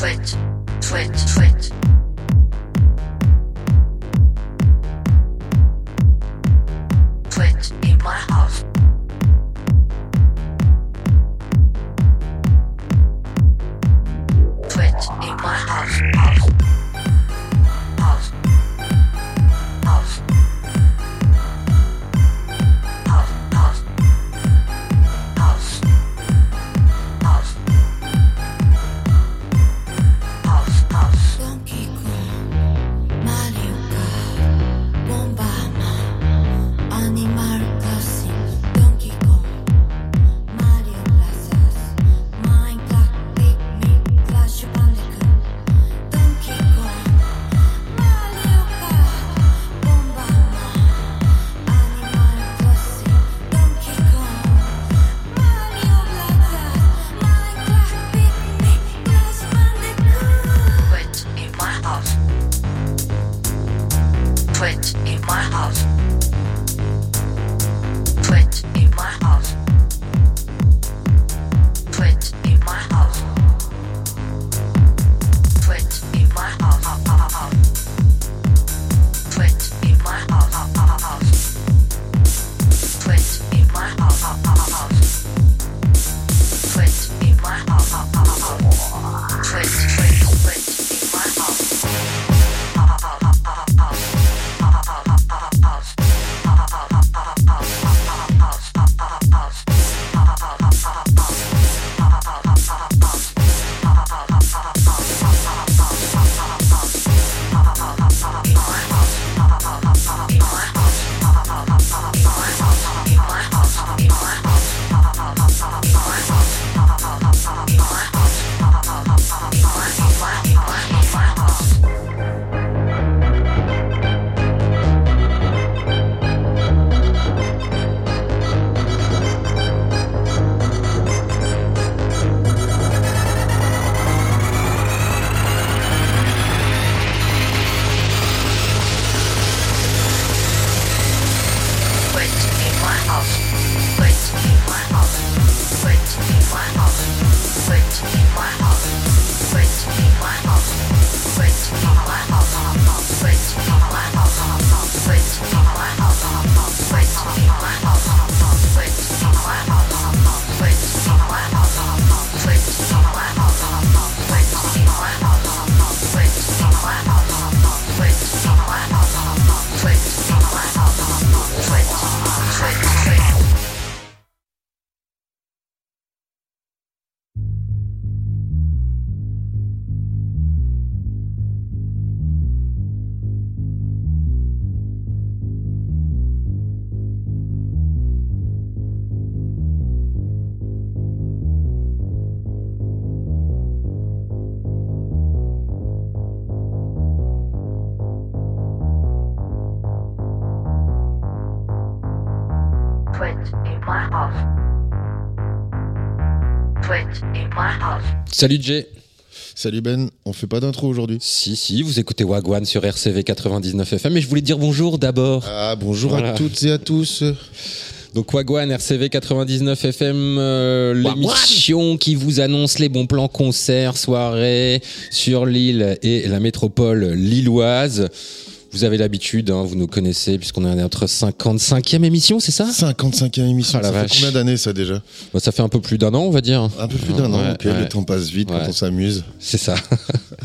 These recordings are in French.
switch, switch, switch. Salut Jay. Salut Ben, on fait pas d'intro aujourd'hui. Si, si, vous écoutez Wagwan sur RCV 99 FM, mais je voulais dire bonjour d'abord. Ah bonjour Voilà. à toutes et à tous. Donc Wagwan, RCV 99 FM, euh, l'émission qui vous annonce les bons plans concerts, soirées sur l'île et la métropole lilloise. Vous avez l'habitude, hein, vous nous connaissez, puisqu'on est à notre 55e émission, c'est ça? 55e émission, Ah, ça fait vache. combien d'années ça déjà? Bah, Ça fait un peu plus d'un an, on va dire. Un peu plus d'un an, ok, ouais. le temps passe vite Ouais. quand on s'amuse. C'est ça.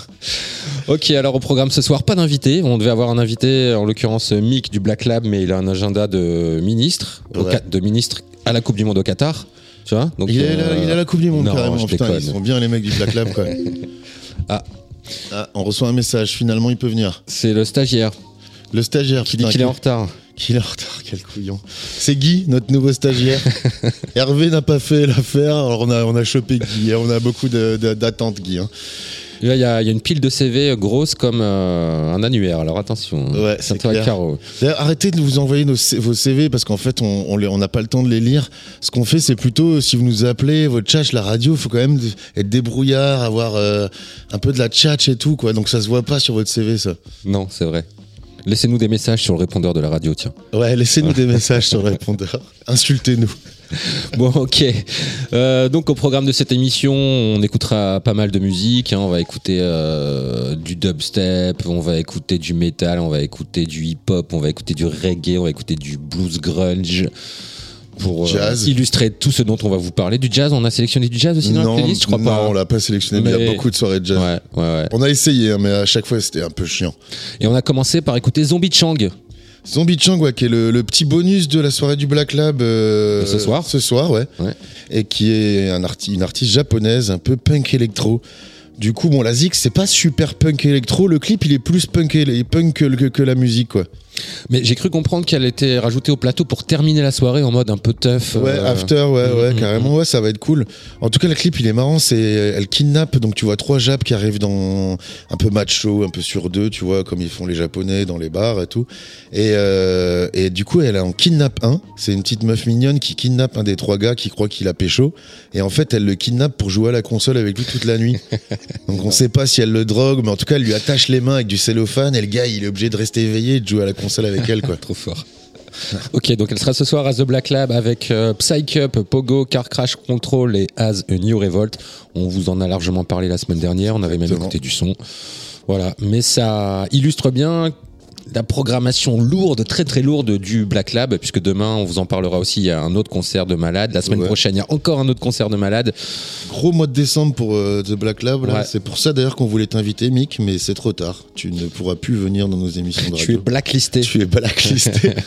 ok, alors au programme ce soir, pas d'invité. On devait avoir un invité, en l'occurrence Mick du Black Lab, mais il a un agenda de ministre, au de ministre à la Coupe du Monde au Qatar. Tu vois? Donc, Il, euh, il a la Coupe du Monde non, carrément, putain, ils sont bien les mecs du Black Lab quoi. Ah. Ah, on reçoit un message, finalement il peut venir. C'est le stagiaire Le stagiaire qui dit qu'il est en retard. qu'il est en retard, quel couillon. C'est Guy, notre nouveau stagiaire. Hervé n'a pas fait l'affaire, alors on a, on a chopé Guy, on a beaucoup d'attentes Guy. hein. Il y, a il y a une pile de CV grosse comme euh, un annuaire. Alors attention. Ouais, c'est arrêtez de vous envoyer nos vos CV parce qu'en fait, on on les- on n'a pas le temps de les lire. Ce qu'on fait, c'est plutôt, si vous nous appelez, votre chat, la radio, il faut quand même être débrouillard, avoir euh, un peu de la tchatch et tout, quoi. Donc ça se voit pas sur votre CV, ça. Non, c'est vrai. Laissez-nous des messages sur le répondeur de la radio, tiens. Ouais, laissez-nous des messages sur le répondeur. Insultez-nous. Bon, ok. Euh, donc, au programme de cette émission, on écoutera pas mal de musique. hein. On va écouter euh, du dubstep, on va écouter du metal, on va écouter du hip-hop, on va écouter du reggae, on va écouter du blues grunge. Pour euh, illustrer tout ce dont on va vous parler. Du jazz, on a sélectionné du jazz aussi dans non, la playlist, je crois non, pas. on l'a pas sélectionné, mais il y a beaucoup de soirées de jazz. Ouais, ouais, ouais. On a essayé, hein, mais à chaque fois, c'était un peu chiant. Et on a commencé par écouter Zombie Chang. Zombie Chang, ouais, qui est le, le petit bonus de la soirée du Black Lab euh, ce soir. Ce soir, ouais. Ouais. Et qui est un arti- une artiste japonaise, un peu punk électro. Du coup, bon, la Zik, c'est pas super punk électro. Le clip, il est plus punk, éle- punk que, que- que la musique, quoi. Mais j'ai cru comprendre qu'elle était rajoutée au plateau pour terminer la soirée en mode un peu tough. Ouais, euh, after, ouais, ouais, mm, carrément, ouais, ça va être cool. En tout cas, le clip, il est marrant. C'est, elle kidnappe, donc tu vois trois japs qui arrivent dans un peu macho, un peu sur deux, tu vois, comme ils font les japonais dans les bars et tout. Et, euh, et du coup, elle en kidnappe un. C'est une petite meuf mignonne qui kidnappe un des trois gars qui croit qu'il a pécho. Et en fait, elle le kidnappe pour jouer à la console avec lui toute la nuit. Donc on sait pas si elle le drogue, mais en tout cas, elle lui attache les mains avec du cellophane. Et le gars, il est obligé de rester éveillé et de jouer à la console avec elle, quoi. Trop fort. Ok, donc elle sera ce soir à The Black Lab avec euh, Psych Up, Pogo, Car Crash Control et As a New Revolt. On vous en a largement parlé la semaine dernière, on avait même écouté du son. Voilà, mais ça illustre bien la programmation lourde, très très lourde du Black Lab, puisque demain on vous en parlera aussi, il y a un autre concert de malade. La semaine Ouais. prochaine, il y a encore un autre concert de malade. Gros mois de décembre pour euh, The Black Lab. Ouais. C'est pour ça d'ailleurs qu'on voulait t'inviter, Mick, mais c'est trop tard. Tu ne pourras plus venir dans nos émissions de Tu es radio. blacklisté. Tu es blacklisté.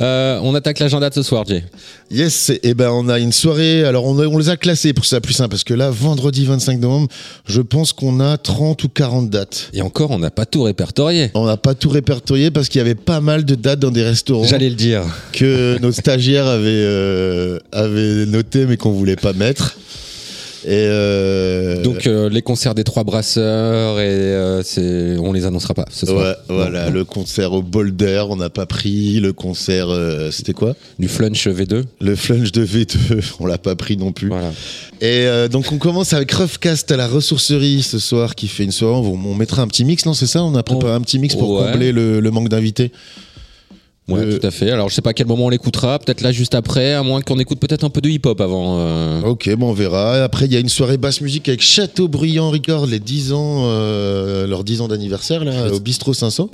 Euh, on attaque l'agenda de ce soir, Jay. yes, et ben on a une soirée. Alors on, a- on les a classés pour que ça soit plus simple parce que là, vendredi 25 novembre, je pense qu'on a 30 ou 40 dates. Et encore, on n'a pas tout répertorié. On n'a pas tout répertorié parce qu'il y avait pas mal de dates dans des restaurants J'allais le dire. que nos stagiaires avaient, euh, avaient noté mais qu'on voulait pas mettre. Et euh, Donc euh, les concerts des trois brasseurs et euh, c'est on les annoncera pas ce soir. Ouais, voilà, Non, le concert au Boulder, on n'a pas pris. Le concert, euh, c'était quoi? Du flunch V2. Le flunch de V2, on l'a pas pris non plus. Voilà. Et donc on commence avec Roughcast à la ressourcerie ce soir, qui fait une soirée. On, on mettra un petit mix, non? C'est ça? On a préparé un petit mix pour Ouais. combler le, le manque d'invités. Ouais, Euh, tout à fait. Alors je sais pas à quel moment on l'écoutera, peut-être là juste après, à moins qu'on écoute peut-être un peu de hip-hop avant. euh. Ok, bon, on verra. Après, il y a une soirée basse musique avec Château Bruyant Record, les 10 ans, euh, leur 10 ans d'anniversaire, là, au Bistrot 500.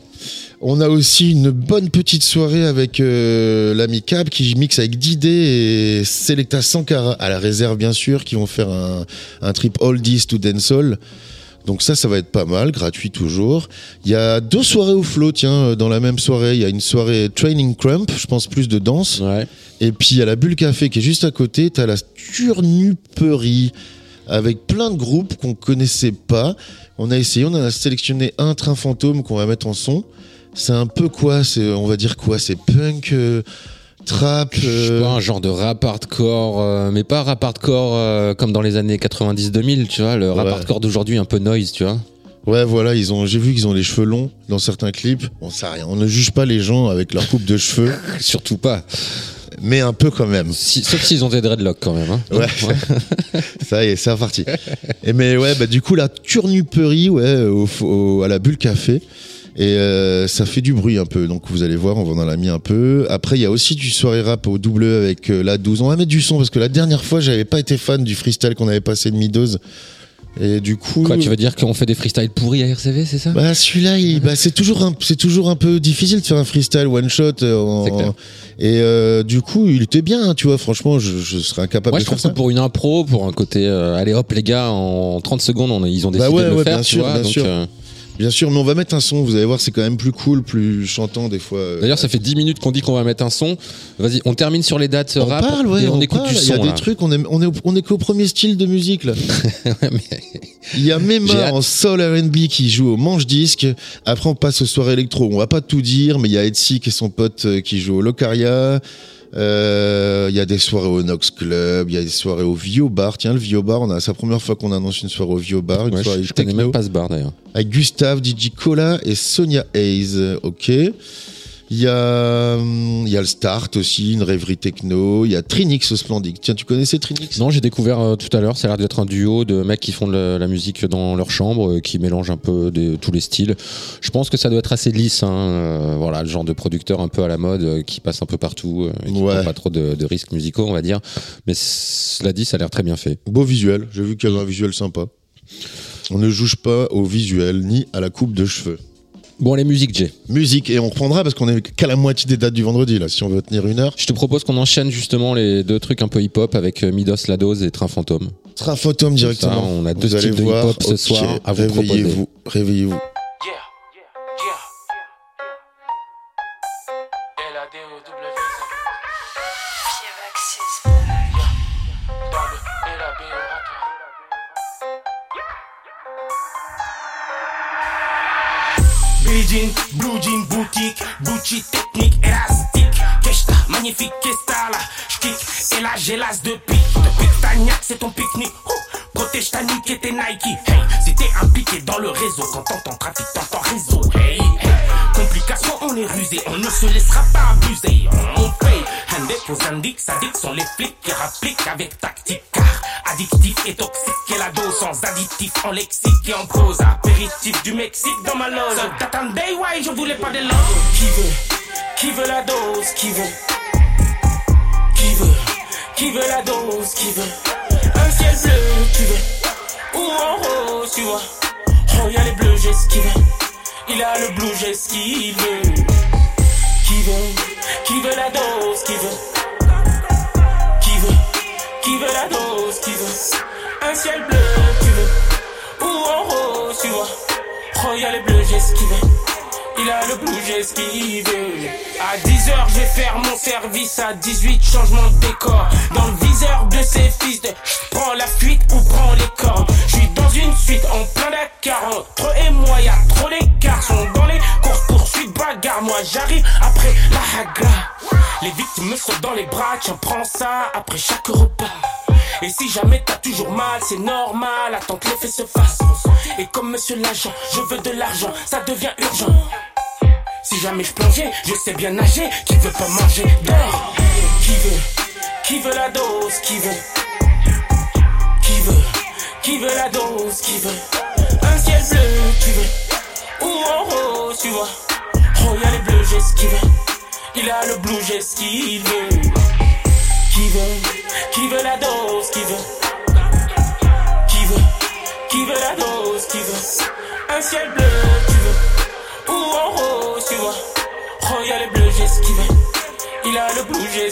On a aussi une bonne petite soirée avec l'ami Cab qui mixe avec Didé et Selecta Sankara à la réserve, bien sûr, qui vont faire un, un trip oldies to dancehall. Donc ça, ça va être pas mal, gratuit toujours. Il y a deux soirées au flow, tiens, dans la même soirée. Il y a une soirée Training Crump, je pense plus de danse. Ouais. Et puis il y a la Bulle Café qui est juste à côté. T'as la Turnuperie avec plein de groupes qu'on connaissait pas. On a essayé, on a sélectionné un train fantôme qu'on va mettre en son. C'est un peu quoi C'est, on va dire quoi C'est punk, euh, trap. Je sais euh, pas, un genre de rap hardcore, euh, mais pas rap hardcore euh, comme dans les années 90-2000, tu vois, le rap Ouais. hardcore d'aujourd'hui un peu noise, tu vois. Ouais, voilà, ils ont. J'ai vu qu'ils ont les cheveux longs dans certains clips. On sait rien. On ne juge pas les gens avec leur coupe de cheveux, Surtout pas. mais un peu quand même. Si- sauf s'ils ont des dreadlocks quand même. Hein. Ouais. Ça y est, c'est reparti. Et mais ouais, bah du coup la turnuperie, ouais, au, au- à la bulle café. Et euh, ça fait du bruit un peu, donc vous allez voir, on va en a mis un peu. Après, il y a aussi du soirée rap au double E avec euh, la 12. On va mettre du son parce que la dernière fois, j'avais pas été fan du freestyle qu'on avait passé de mi-dose. Et du coup, Quoi, tu veux dire qu'on fait des freestyles pourris à RCV, c'est ça? Bah celui-là, il- bah, c'est toujours un, c'est toujours un peu difficile de faire un freestyle one shot. euh, en- clair. Et euh, du coup, il était bien, hein, tu vois. Franchement, je, je serais incapable Moi, de je trouve ça. pour une impro, pour un côté, euh, allez hop les gars, en 30 secondes, on, ils ont décidé Bah ouais, de le ouais, faire, bien tu sûr, vois. bien donc, sûr. euh, Bien sûr, mais on va mettre un son. Vous allez voir, c'est quand même plus cool, plus chantant des fois. euh. D'ailleurs, ça fait 10 minutes qu'on dit qu'on va mettre un son. Vas-y, on termine sur les dates on rap parle, ouais, et on, on écoute parle. du Il y a son. des trucs, on est, on est, on est qu'au premier style de musique là. Il y a Mema en soul R&B qui joue au manche disque. Après, on passe aux soirées électro. On va pas tout dire, mais il y a Etsy qui est son pote euh, qui joue au Locaria. Euh, Il y a des soirées au Nox Club, il y a des soirées au Vio Bar. Tiens, le Vio Bar, on a, c'est la première fois qu'on annonce une soirée au Vio Bar, une Ouais, soirée je, je connais même pas ce bar d'ailleurs. avec Gustave, DJ Cola et Sonia Hayes. Ok. Il y a, hum, il y a le Start aussi, une rêverie techno. Il y a Trinix au Splendid. Tiens, tu connaissais Trinix? Non, j'ai découvert euh, tout à l'heure, ça a l'air d'être un duo de mecs qui font de la, la musique dans leur chambre, euh, qui mélangent un peu de, tous les styles. Je pense que ça doit être assez lisse, hein, euh, voilà, le genre de producteur un peu à la mode, qui passe un peu partout, et qui Ouais. prend pas trop de, de risques musicaux, on va dire. Mais cela dit, ça a l'air très bien fait. Beau visuel. J'ai vu qu'il y avait un visuel sympa. On ne juge pas au visuel ni à la coupe de cheveux. Bon, les musiques, Jay. Musique, et on reprendra parce qu'on est qu'à la moitié des dates du vendredi, là, si on veut tenir une heure. Je te propose qu'on enchaîne justement les deux trucs un peu hip-hop avec euh, Midos Lados et Train Fantôme. Train fantôme directement. Ça, on a deux allez styles de hip-hop ce Ok, soir à vous Réveillez-vous, réveillez-vous. Blue jean, boutique, Gucci technique, élastique. Keshta, magnifique, Kesta là, et là j'ai l'as de pique. Depuis que ta niaque, c'est ton pique-nique. Protège ta nuque et tes Nike. Hey, si t'es impliqué dans le réseau, quand t'entends trafic, t'entends réseau. Hey, hey. Complication, on est rusé, on ne se laissera pas abuser. On paye. Handé aux indiques, sadiques sont les flics qui rappliquent avec tactique. Car addictif et toxique, et la dose sans additif en lexique et en prose. Apéritif du Mexique dans ma loge. T'attendais, ouais, je voulais pas de l'or. Qui veut, qui veut la dose, qui veut, qui veut, qui veut la dose, qui veut? Un ciel bleu, tu veux, ou en rose, tu vois? Oh, y'a les bleus, veut. Il a le blue, j'ai ce qu'il veut. Qui veut, qui veut la dose, qui veut, qui veut, qui veut la dose, qui veut. Un ciel bleu, tu veux, ou en rose, tu vois. Oh, y'a les bleus, j'ai ce qu'il veut. Il a le qu'il veut. À 10h, je vais faire mon service. À 18, changement de décor. Dans le viseur de ces fils de. Prends la fuite ou prends les cordes. Je suis dans une suite en plein Dakar. Entre et moi, y'a trop d'écart. Sont dans les courses poursuites, bagarre. Moi, j'arrive après la hagra. Les victimes me sautent dans les bras. Tiens, prends ça après chaque repas. Et si jamais t'as toujours mal, c'est normal, attends que l'effet se fasse. Et comme monsieur l'agent, je veux de l'argent, ça devient urgent. Si jamais je plongeais, je sais bien nager, qui veut pas manger? D'or Qui veut, qui veut la dose, qui veut? Qui veut, qui veut la dose, qui veut? Un ciel bleu, tu veux Ou en rose, tu vois. Oh, y'a les bleus, j'ai ce qu'il veut. Il a le blue, j'ai ce qu'il veut. Qui veut, qui veut la dose, qui veut, qui veut, qui veut la dose, qui veut, un ciel bleu, tu veux, ou en rose, tu vois, oh y'a les bleus, veut, il a le blue, j'ai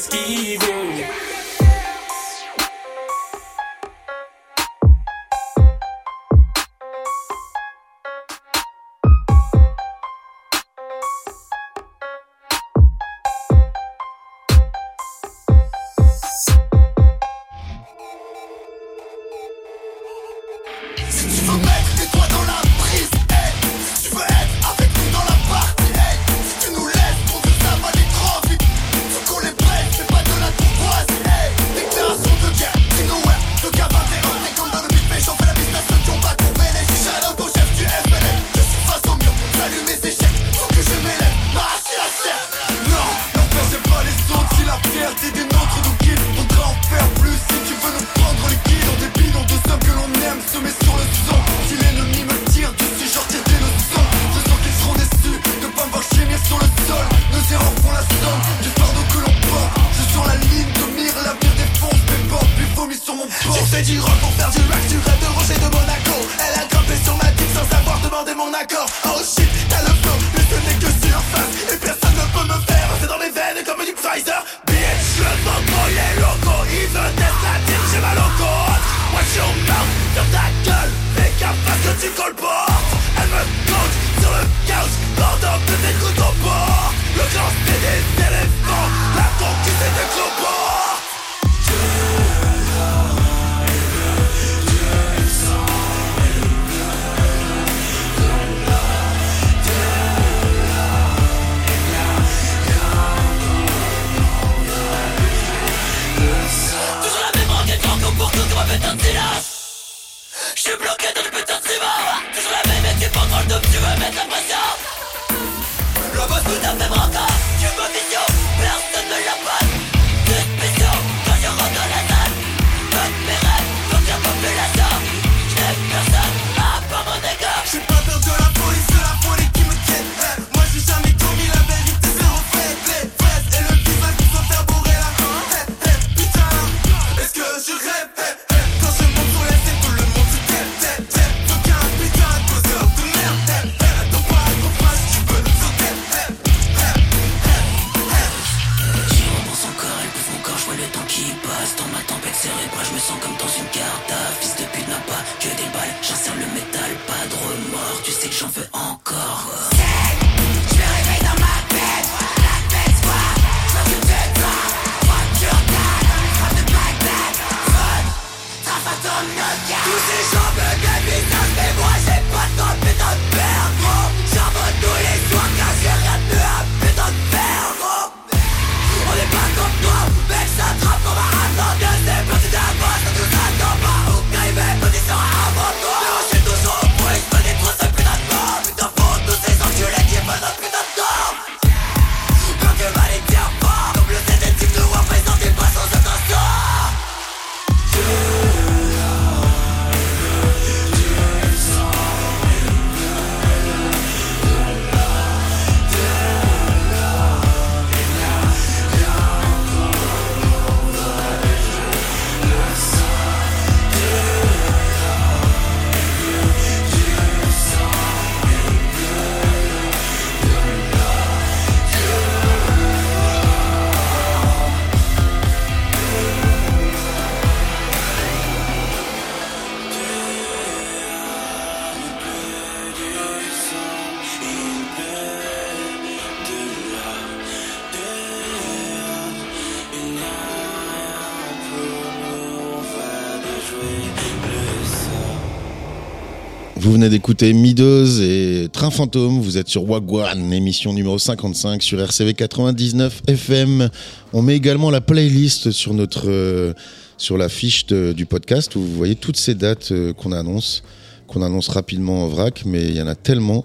Vous venez d'écouter Midos et Train Fantôme. Vous êtes sur Wagwan, émission numéro 55 sur RCV 99 FM. On met également la playlist sur notre euh, sur la fiche du podcast où vous voyez toutes ces dates euh, qu'on annonce, qu'on annonce rapidement en vrac, mais il y en a tellement.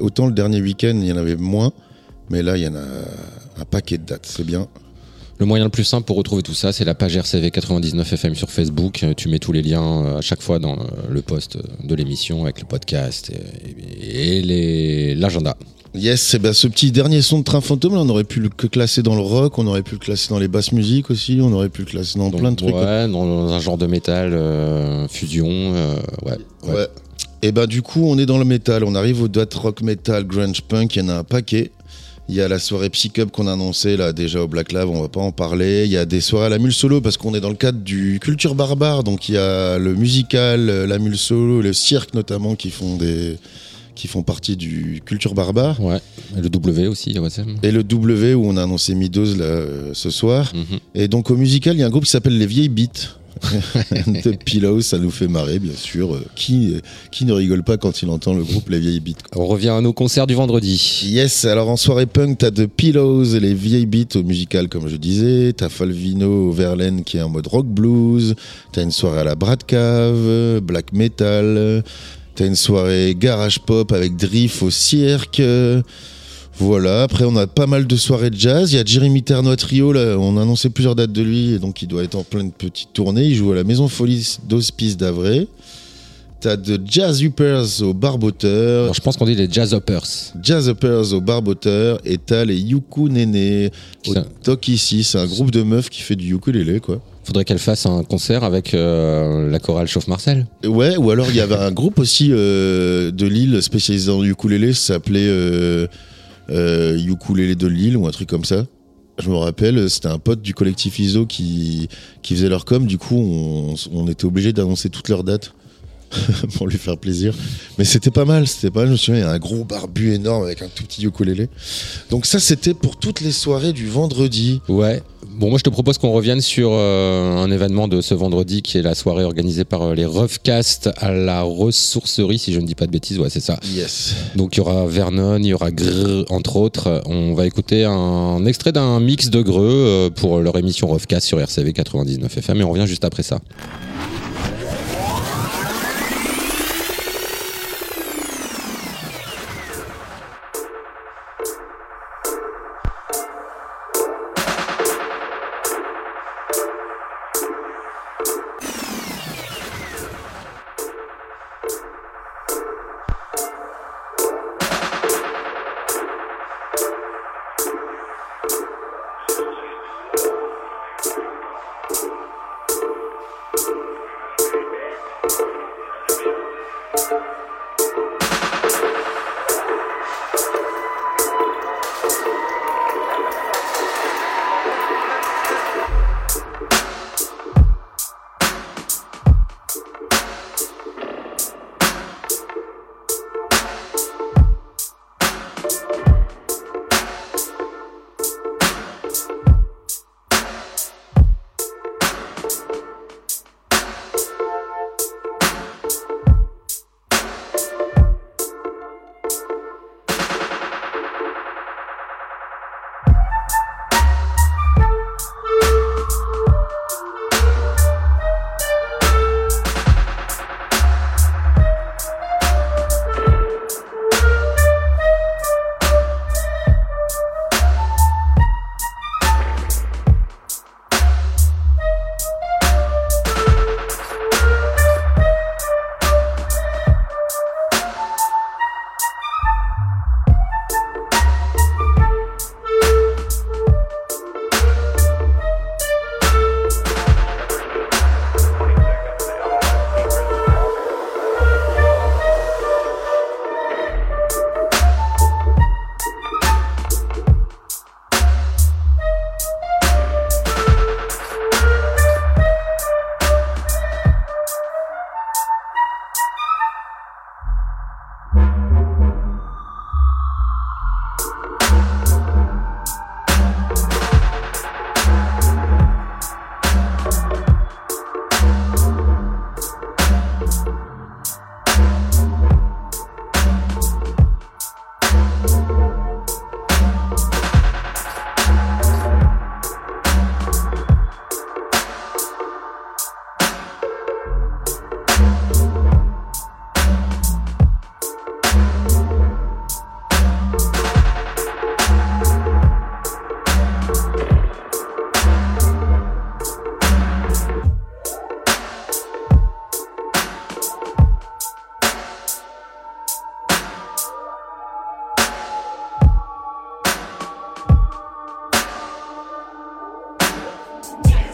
Autant le dernier week-end, il y en avait moins, mais là, il y en a un paquet de dates. C'est bien. Le moyen le plus simple pour retrouver tout ça, c'est la page RCV 99 FM sur Facebook. Euh, Tu mets tous les liens euh, à chaque fois dans euh, le post de l'émission avec le podcast et, et les- l'agenda. Yes, c'est ben ce petit dernier son de Train Fantôme, là, on aurait pu le que classer dans le rock, on aurait pu le classer dans les basses musiques aussi, on aurait pu le classer dans Donc, plein de trucs. Ouais, dans un genre de métal, euh, fusion. euh, ouais, ouais. Ouais. Et ben du coup, on est dans le métal. On arrive au date rock metal, grunge punk. Il y en a un paquet. Il y a la soirée Psycup qu'on a annoncée là déjà au Black Lab, on va pas en parler. Il y a des soirées à la Mule Solo parce qu'on est dans le cadre du Culture Barbare, donc il y a le musical, la Mule Solo, le cirque notamment qui font des qui font partie du Culture Barbare Ouais. Et le W aussi, et le W où on a annoncé Midos là, euh, ce soir. Mhm. Et donc au musical, il y a un groupe qui s'appelle Les Vieilles Beats. de Pillows, ça nous fait marrer, bien sûr. Euh, Qui, euh, qui ne rigole pas quand il entend le groupe Les Vieilles Beats. On revient à nos concerts du vendredi. Yes, alors en soirée punk, t'as de Pillows et les vieilles beats au musical, comme je disais. T'as Falvino au Verlaine qui est en mode rock blues. T'as une soirée à la Bradcave, black metal. T'as une soirée garage pop avec Drift au cirque. Voilà, après on a pas mal de soirées de jazz. Il y a Jeremy Terno à Trio, là, on a annoncé plusieurs dates de lui, et donc il doit être en pleine petite tournée. Il joue à la Maison Folie d'Hospice d'Avray. T'as de Jazz Uppers au Barboteur. Alors, je pense qu'on dit les Jazz Hoppers. Jazz Uppers au Barboteur et t'as les Yuku Nene au Ça. Toc ici. C'est un groupe de meufs qui fait du ukulélé quoi. Faudrait qu'elle fasse un concert avec euh, la chorale Chauffe Marcel. Ouais, ou alors il y avait un groupe aussi euh, de Lille spécialisé dans le ukulélé, ça s'appelait euh, euh, Ukulélé de Lille ou un truc comme ça. Je me rappelle, c'était un pote du collectif ISO qui, qui faisait leur com. Du coup, on, on était obligé d'annoncer toutes leurs dates pour lui faire plaisir. Mais c'était pas mal, c'était pas mal. Je me souviens, il y a un gros barbu énorme avec un tout petit ukulélé. Donc ça, c'était pour toutes les soirées du vendredi. Ouais. Bon, moi je te propose qu'on revienne sur euh, un événement de ce vendredi qui est la soirée organisée par euh, les Roughcast à la ressourcerie, si je ne dis pas de bêtises. Ouais, c'est ça. Yes. Donc il y aura Vernon, il y aura Grrr, entre autres. On va écouter un extrait d'un mix de Greux euh, pour leur émission Roughcast sur RCV 99 FM et on revient juste après ça. Yeah.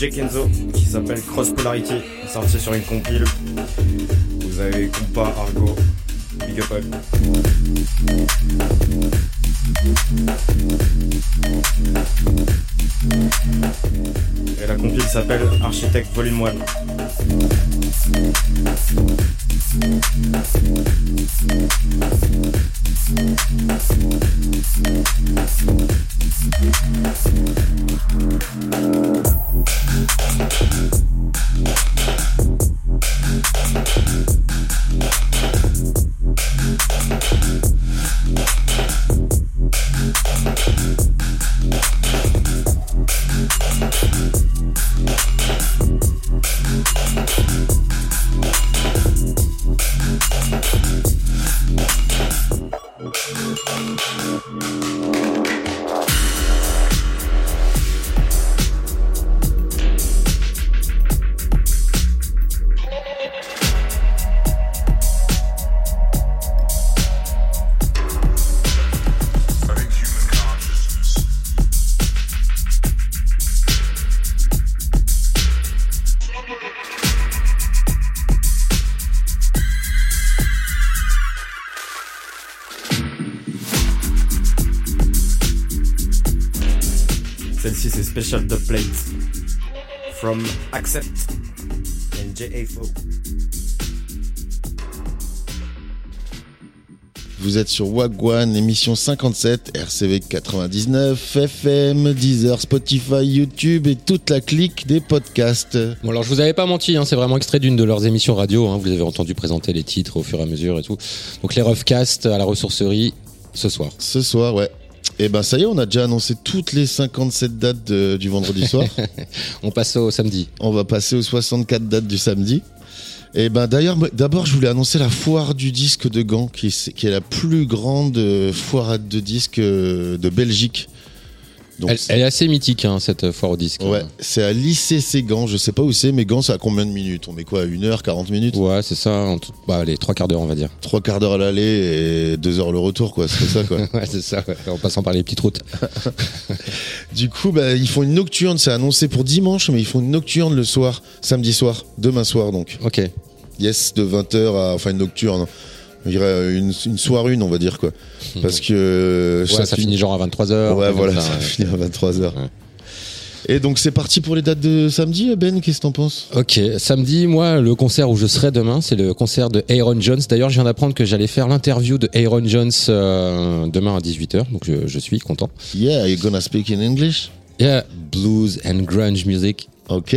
Jake Enzo qui s'appelle Cross Polarity, sorti sur une compile. Vous avez compas Argo, Big Up Up. Et la compile s'appelle Architect Volume 1. Special Dub Plate from Accept and JFO. Vous êtes sur Wagwan, émission 57, RCV 99, FM, Deezer, Spotify, YouTube et toute la clique des podcasts. Bon alors je vous avais pas menti, hein, c'est vraiment extrait d'une de leurs émissions radio. hein, vous avez entendu présenter les titres au fur et à mesure et tout. Donc les Roughcast à la ressourcerie ce soir. Ce soir, ouais. Et ben ça y est, on a déjà annoncé toutes les 57 dates de- du vendredi soir. On passe au samedi. on va passer aux 64 dates du samedi. Et ben d'ailleurs, d'abord, je voulais annoncer la foire du disque de Gand, qui est, qui est la plus grande euh, foire de disques euh, de Belgique. Donc, Elle, elle est assez mythique hein, cette foire au disque. ouais, c'est à l'ICC Gand. Je sais pas où c'est, mais Gand, c'est à combien de minutes? On met quoi 1 heure, 40 minutes? Ouais, c'est ça. En tout- bah, allez, trois quarts d'heure on va dire. Trois quarts d'heure à l'aller et deux heures le retour, quoi. C'est ça, quoi. Ouais, c'est ça. ouais, En passant par les petites routes. Du coup, bah, ils font une nocturne. C'est annoncé pour dimanche, mais ils font une nocturne le soir, samedi soir, demain soir, donc. Ok. Yes, de 20h à. Enfin, une nocturne. Je dirais une, une soirée une, on va dire, quoi. Parce que. Ouais, ça, finit genre à 23h. Ouais, voilà, ça finit à 23h. Ouais. Et donc c'est parti pour les dates de samedi, Ben, qu'est-ce que t'en penses? Ok, samedi, moi, le concert où je serai demain, c'est le concert de Aaron Jones. D'ailleurs, je viens d'apprendre que j'allais faire l'interview de Aaron Jones euh, demain à 18h, donc je, je suis content. Yeah, you're gonna speak in English? Yeah, blues and grunge music. Ok.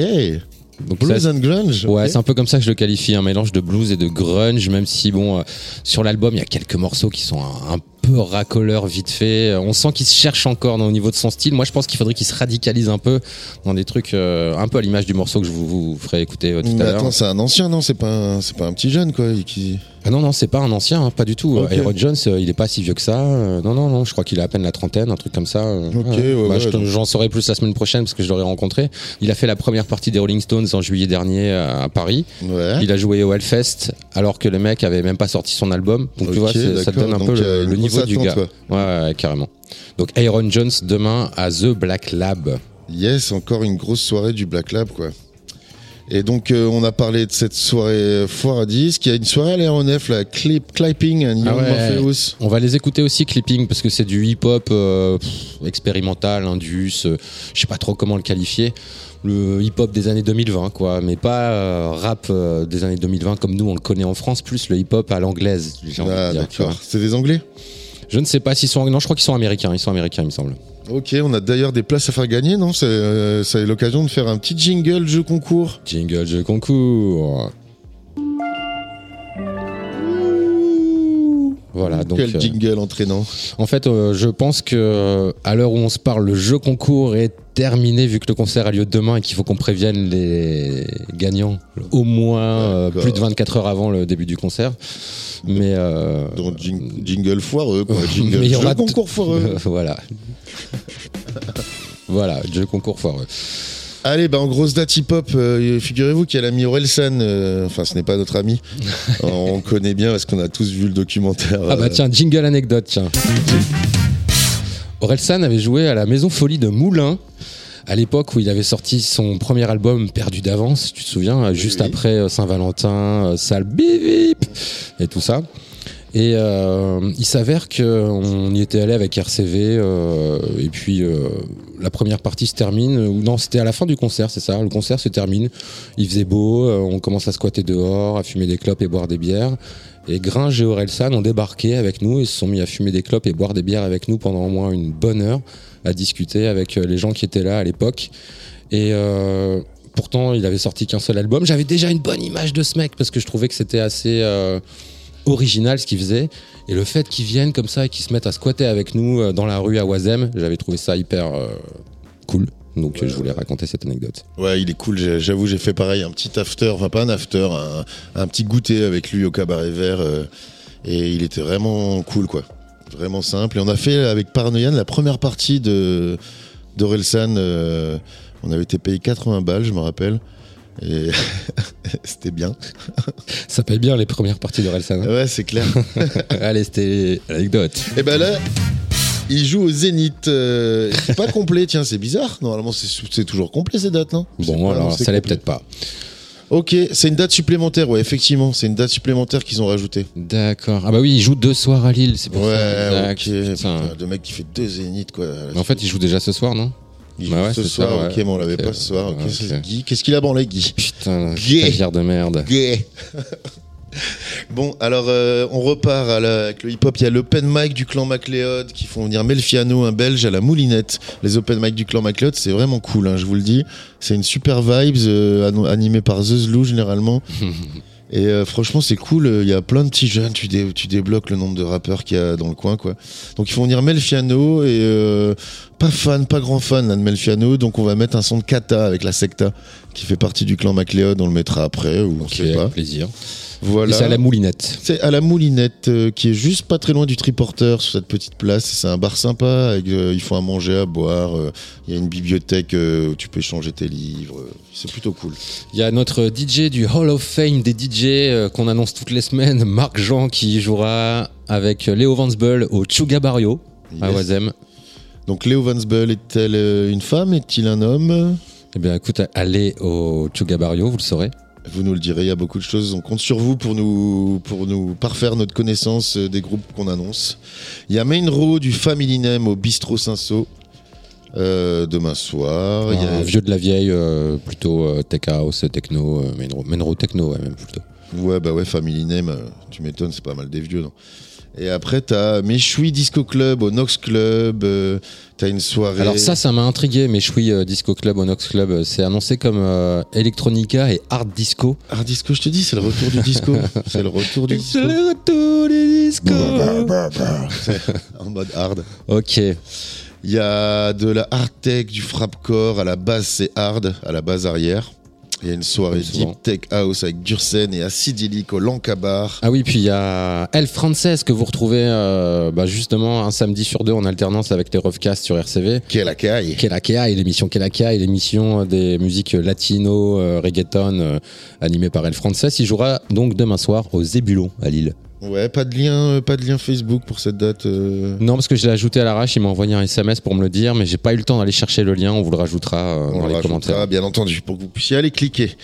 Donc Blues ça, and grunge Ouais, c'est un peu comme ça que je le qualifie, un mélange de blues et de grunge, même si bon, euh, sur l'album, il y a quelques morceaux qui sont un, un peu racoleurs vite fait. Euh, On sent qu'il se cherche encore dans, au niveau de son style. Moi, je pense qu'il faudrait qu'il se radicalise un peu dans des trucs euh, un peu à l'image du morceau que je vous, vous ferai écouter euh, tout Mais à l'heure. attends, c'est un ancien, non? C'est pas, un- c'est pas un petit jeune, quoi. Qui... Ah non, non, c'est pas un ancien, hein, pas du tout. Aaron Jones, euh, il est pas si vieux que ça. Euh, non, non, non, je crois qu'il a à peine la trentaine, un truc comme ça. Euh, Ok, ouais, ouais, je te- donc- J'en saurai plus la semaine prochaine parce que je l'aurai rencontré. Il a fait la première partie des Rolling Stones en juillet dernier à, à Paris. Ouais. Il a joué au Hellfest alors que le mec avait même pas sorti son album. Donc tu vois, ça te donne un Donc, peu le, niveau du gars. Ouais, ouais, carrément. Donc Aaron Jones demain à The Black Lab. Yes, encore une grosse soirée du Black Lab, quoi. Et donc, euh, on a parlé de cette soirée foire à disques. Il y a une soirée à l'aéronef, la Clip, Clipping, New Ah ouais. Morpheus. On va les écouter aussi, Clipping, parce que c'est du hip-hop euh, expérimental, indus, euh, je sais pas trop comment le qualifier. Le hip-hop des années 2020, quoi, mais pas euh, rap des années 2020 comme nous on le connaît en France, plus le hip-hop à l'anglaise. Ah, d'accord. C'est des Anglais? Je ne sais pas s'ils sont. Non, je crois qu'ils sont américains. Ils sont américains, il me semble. Ok, on a d'ailleurs des places à faire gagner, non? C'est euh, l'occasion de faire un petit jingle jeu concours. Jingle, jeu concours. Voilà, donc. Quel euh, jingle entraînant. En fait, euh, je pense que à l'heure où on se parle, le jeu concours est terminé vu que le concert a lieu demain et qu'il faut qu'on prévienne les gagnants au moins euh, plus de 24 heures avant le début du concert. Mais euh, jing- jingle foireux, quoi. Jingle mais il y aura concours foireux. voilà. voilà, jeu concours foireux. Allez, bah en grosse date hip-hop, euh, figurez-vous qu'il y a l'ami Orelsan, euh, enfin ce n'est pas notre ami, on connaît bien parce qu'on a tous vu le documentaire. Ah bah tiens, jingle anecdote, tiens. Orelsan avait joué à la Maison Folie de Moulins à l'époque où il avait sorti son premier album Perdu d'avance, tu te souviens, juste oui. après euh, Saint-Valentin, euh, Sale Bip Bip et tout ça. Et euh, il s'avère qu'on y était allé avec RCV euh, et puis euh, la première partie se termine, ou non c'était à la fin du concert, c'est ça, le concert se termine, il faisait beau, on commence à squatter dehors, à fumer des clopes et boire des bières. Et Gringe et Orelsan ont débarqué avec nous et se sont mis à fumer des clopes et boire des bières avec nous pendant au moins une bonne heure, à discuter avec euh, les gens qui étaient là à l'époque. Et euh, pourtant, il avait sorti qu'un seul album. J'avais déjà une bonne image de ce mec parce que je trouvais que c'était assez euh, original ce qu'il faisait. Et le fait qu'ils viennent comme ça et qu'ils se mettent à squatter avec nous dans la rue à Oisem, j'avais trouvé ça hyper cool. Donc je voulais raconter cette anecdote. Ouais, il est cool, j'avoue, j'ai fait pareil, un petit after, enfin pas un after, un, un petit goûter avec lui au cabaret vert, euh, et il était vraiment cool, quoi. Vraiment simple. Et on a fait avec Paranoian la première partie de d'Orelsan, euh, on avait été payé 80 balles, je me rappelle. Et c'était bien. Ça paye bien les premières parties de Relsan. hein. Ouais, c'est clair. Allez, c'était l'anecdote. Et ben là, il joue au Zénith. euh, c'est pas complet, tiens, c'est bizarre. Normalement, c'est toujours complet ces dates, non? Bon, alors non, ça l'est peut-être pas. Ok, c'est une date supplémentaire, ouais, effectivement, c'est une date supplémentaire qu'ils ont rajoutée. D'accord. Ah bah oui, il joue deux soirs à Lille, c'est pour Ouais, ça. ok. Putain, le mec qui fait deux zéniths, quoi. Mais en fait, il joue déjà ce soir, non? Il bah joue ouais, ce soir, ça, ouais. ok, mais on l'avait pas ce soir. Ok, ok. c'est Guy. Qu'est-ce qu'il a branlé, Guy? Putain, Gay. de merde. Gay. Bon, alors euh, on repart à la- avec le hip-hop. Il y a l'open mic du clan MacLeod qui font venir Melfiano, un belge, à la moulinette. Les open mic du clan MacLeod, c'est vraiment cool, hein, je vous le dis. C'est une super vibes, euh, an- animée par The Zlou généralement. Et euh, franchement, c'est cool. Il y a plein de petits jeunes. Tu, dé- tu débloques le nombre de rappeurs qu'il y a dans le coin, quoi. Donc ils font venir Melfiano et euh, pas fan, pas grand fan de Melfiano. Donc on va mettre un son de Kata avec la Secta qui fait partie du clan MacLeod. On le mettra après ou on sait pas. avec plaisir. Voilà. C'est à la moulinette. C'est à la Moulinette, euh, qui est juste pas très loin du Triporteur, sur cette petite place. C'est un bar sympa, avec, euh, ils font à manger, à boire. euh, Il y a une bibliothèque euh, où tu peux échanger tes livres. C'est plutôt cool. Il y a notre DJ du Hall of Fame des DJ qu'on annonce toutes les semaines, Marc Jean, qui jouera avec Léo Vansbull au Chuga Barrio à. Oisem. Donc Léo Vansbull est-elle euh, une femme? Est-il un homme? Eh bien, écoute, allez au Chuga Barrio, vous le saurez. Vous nous le direz, il y a beaucoup de choses. On compte sur vous pour nous, pour nous parfaire notre connaissance euh, des groupes qu'on annonce. Il y a Main Row du Family Name au Bistrot Saint-Sau. Euh, demain soir, il y a- Un vieux de la vieille, euh, plutôt euh, tech house, techno, Menro techno, ouais, même plutôt. Ouais, bah ouais, Family Name, tu m'étonnes, c'est pas mal des vieux, non? Et après, t'as Méchoui Disco Club au Nox Club, euh, t'as une soirée. Alors ça, ça m'a intrigué, mais Choui euh, Disco Club, Onox Club, euh, c'est annoncé comme euh, Electronica et Hard Disco. Art Disco, je te dis, c'est le retour du disco. c'est le retour du disco. retour des discos. en mode hard. Ok. Il y a de la hard tech, du frapcore, à la base c'est hard, à la base arrière. Il y a une soirée souvent. deep tech house avec Dursen et Acidylic au Lancabar. Ah oui, puis il y a El Frances que vous retrouvez euh, bah, justement un samedi sur deux en alternance avec les Roughcasts sur RCV. Kelakea et l'émission Kelakea et l'émission des musiques latino, euh, reggaeton euh, animée par El Frances. Il jouera donc demain soir au Zébulon à Lille. Ouais, pas de lien, euh, pas de lien Facebook pour cette date. euh, Non, parce que je l'ai ajouté à l'arrache, il m'a envoyé un SMS pour me le dire, mais j'ai pas eu le temps d'aller chercher le lien, on vous le rajoutera euh, On dans le les rajoutera, commentaires. bien entendu, pour que vous puissiez aller cliquer.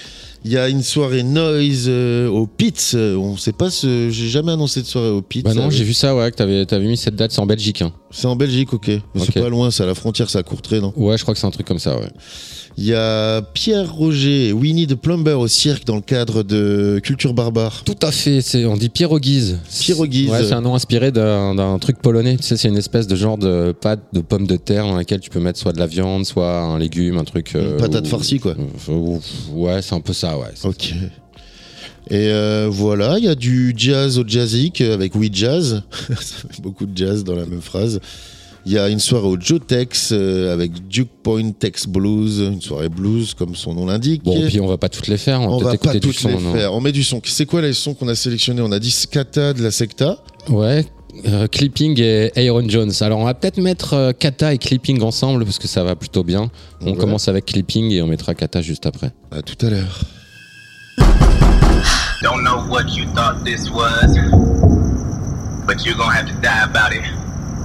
Il y a une soirée noise euh, au Pitts. euh, On sait pas ce. J'ai jamais annoncé de soirée au Pitts. Bah non, Euh, j'ai vu ça, ouais, que t'avais, t'avais mis cette date, c'est en Belgique. Hein. C'est en Belgique, ok. Mais c'est pas loin, c'est à la frontière, c'est à Courtrai, non? Ouais, je crois que c'est un truc comme ça, ouais. Il y a Pierre Roger et Winnie the Plumber au cirque dans le cadre de Culture Barbare. Tout à fait, c'est, on dit pierogies. Pierogies. Ouais, c'est un nom inspiré d'un, d'un truc polonais. Tu sais, c'est une espèce de genre de pâte de pommes de terre dans laquelle tu peux mettre soit de la viande, soit un légume, un truc. euh, Une patate ou- farcie, quoi. ou- ouais, c'est un peu ça, ouais. Ok. Et euh, voilà, il y a du jazz au jazzic avec We Jazz. Ça fait beaucoup de jazz dans la même phrase. Il y a une soirée au Joe Tex euh, avec Duke Point Tex Blues, une soirée blues comme son nom l'indique. Bon, puis on va pas toutes les faire, on, on va pas toutes son. les non faire. On met du son. C'est quoi les sons qu'on a sélectionnés? On a dit Scata de la Secta. Ouais, euh, Clipping et Aaron Jones. Alors on va peut-être mettre euh, Kata et Clipping ensemble parce que ça va plutôt bien. On Ouais. commence avec Clipping et on mettra Kata juste après. À tout à l'heure. Don't know what you thought this was, but you're gonna have to die about it.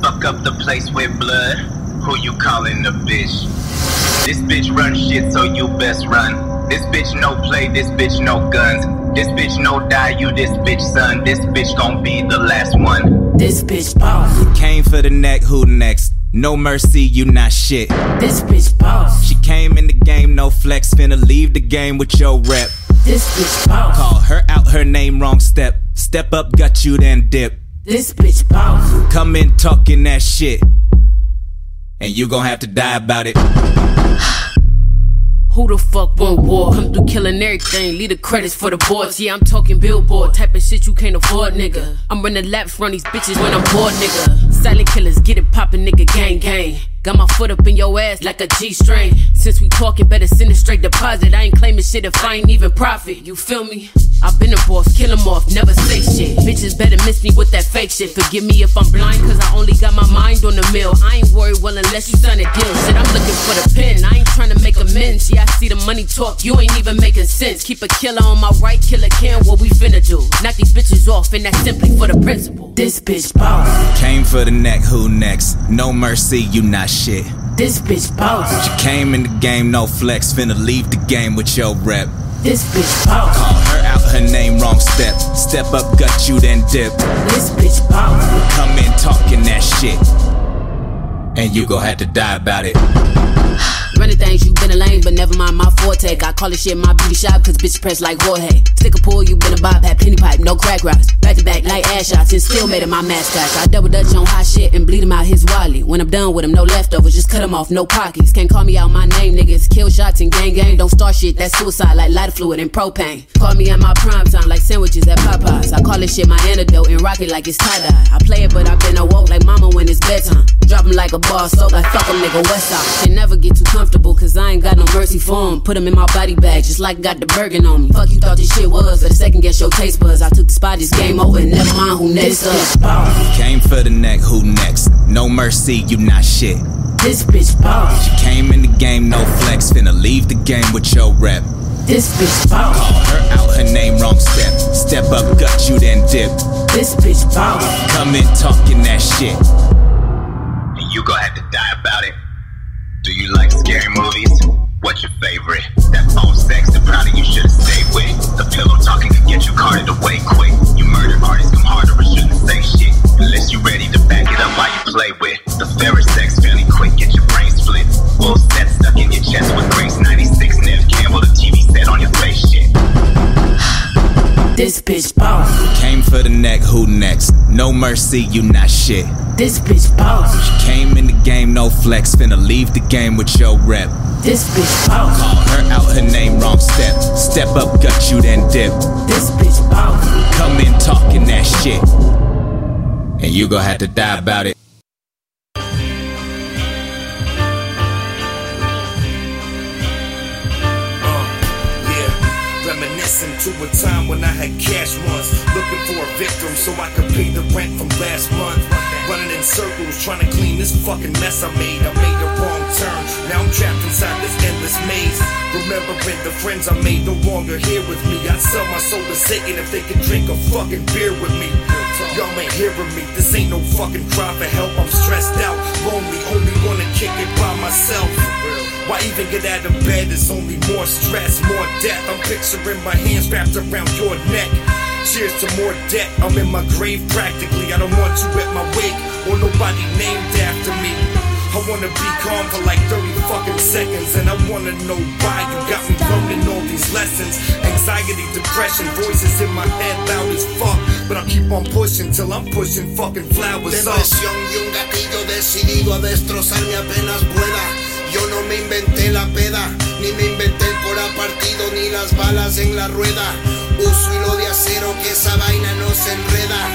Fuck up the place with blood. Who you calling a bitch? This bitch run shit, so you best run. This bitch no play, this bitch no guns. This bitch no die, you this bitch son. This bitch gon' be the last one. This bitch boss. Came for the neck, who next? No mercy, you not shit. This bitch boss. She came in the game, no flex, finna leave the game with your rep. This bitch boss. Call her out, her name wrong step. Step up, got you, then dip. This bitch boss. Come in talking that shit. And you gon' have to die about it. Who the fuck want war? Come through killing everything, leave the credits for the boards. Yeah, I'm talking billboard, type of shit you can't afford, nigga. I'm running laps run these bitches when I'm bored, nigga. Silent killers, get it poppin', nigga, gang gang. Got my foot up in your ass like a G string. Since we talking, better send a straight deposit. I ain't claiming shit if I ain't even profit. You feel me? I've been a boss, kill 'em off, never say shit. Bitches better miss me with that fake shit. Forgive me if I'm blind, cause I only got my mind on the mill. I ain't worried, well, unless you sign a deal. Shit, I'm looking for the pen. I ain't trying to make amends. Yeah, I see the money talk, you ain't even making sense. Keep a killer on my right, killer can, what we finna do. Knock these bitches off, and that's simply for the principle. This bitch boss. Came for the neck, who next? No mercy, you not shit. This bitch boss. She came in the game, no flex, finna leave the game with your rep. This bitch boss. Call her out, her name wrong step. Step up, gut you, then dip. This bitch boss. Come in talking that shit. And you gon' have to die about it. Running things, you been a lame, but never mind my forte. I call this shit my beauty shop, cause bitch press like Jorge. Stick a pull, you been a bob, had penny pipe, no crack rocks. Back to back like ass shots, and still made it my mascot. I double dutch on hot shit and bleed him out his wally. When I'm done with him, no leftovers, just cut him off, no pockets. Can't call me out my name, niggas. Kill shots and gang gang, don't start shit, that's suicide like lighter fluid and propane. Call me at my prime time like sandwiches at Popeyes. I call this shit my antidote and rock it like it's tie dye. I play it, but I've been awoke like mama when it's bedtime. Drop him like a bar soap, like fuck him, nigga, west side. Can never get too comfortable, cause I ain't got no mercy for him. Put him in my body bag, just like got the Bergen on me. Fuck you thought this shit was, but the second guess your taste buds. I took the spot, this game over, and never mind who next up. Came for the neck, who next? No mercy, you not shit. This bitch boss, She came in the game, no flex, finna leave the game with your rep. this bitch boss, Call her out, her name wrong step. Step up, gut you, then dip. this bitch boss. Come in talking that shit. And you gon' have to die about it. Do you like scary movies? What's your favorite? That phone sex, the powder you should have stayed with. The pillow talking could get you carted away quick. You murder artists come harder and shouldn't say shit. Unless you're ready to back it up while you play with. The fair sex fairly quick, get your brain split. Full set stuck in your chest with Grace 96 Nev Campbell, the TV set on your face shit. This bitch boss. Came for the neck, who next? No mercy, you not shit. This bitch boss Came in the game, no flex, finna leave the game with your rep. This bitch boss. Call her out her name, wrong step. Step up, gut you, then dip. This bitch boss. Come in talking that shit. And you gon' have to die about it. Uh, yeah, reminiscing to a time when I had cash once. Looking for a victim so I could pay the rent from last month. Running in circles, trying to clean this fucking mess I made. I made a wrong turn. Now I'm trapped inside this endless maze. Remembering the friends I made no longer here with me. I'd sell my soul to Satan if they could drink a fucking beer with me. Y'all ain't hearing me. This ain't no fucking cry for help. I'm stressed out, lonely, only wanna kick it by myself. Why even get out of bed? It's only more stress, more death. I'm picturing my hands wrapped around your neck. Cheers to more debt. I'm in my grave practically. I don't want you at my wake or nobody named after me. I wanna be calm for like 30 fucking seconds. And I wanna know why you got me learning all these lessons. Anxiety, depression, voices in my head loud as fuck. But I'll keep on pushing till I'm pushing fucking flowers up. Depresión y un gatillo decidido a destrozarme apenas pueda. Yo no me inventé la peda, ni me inventé el cora partido, ni las balas en la rueda. Uso hilo de acero que esa vaina no se enreda.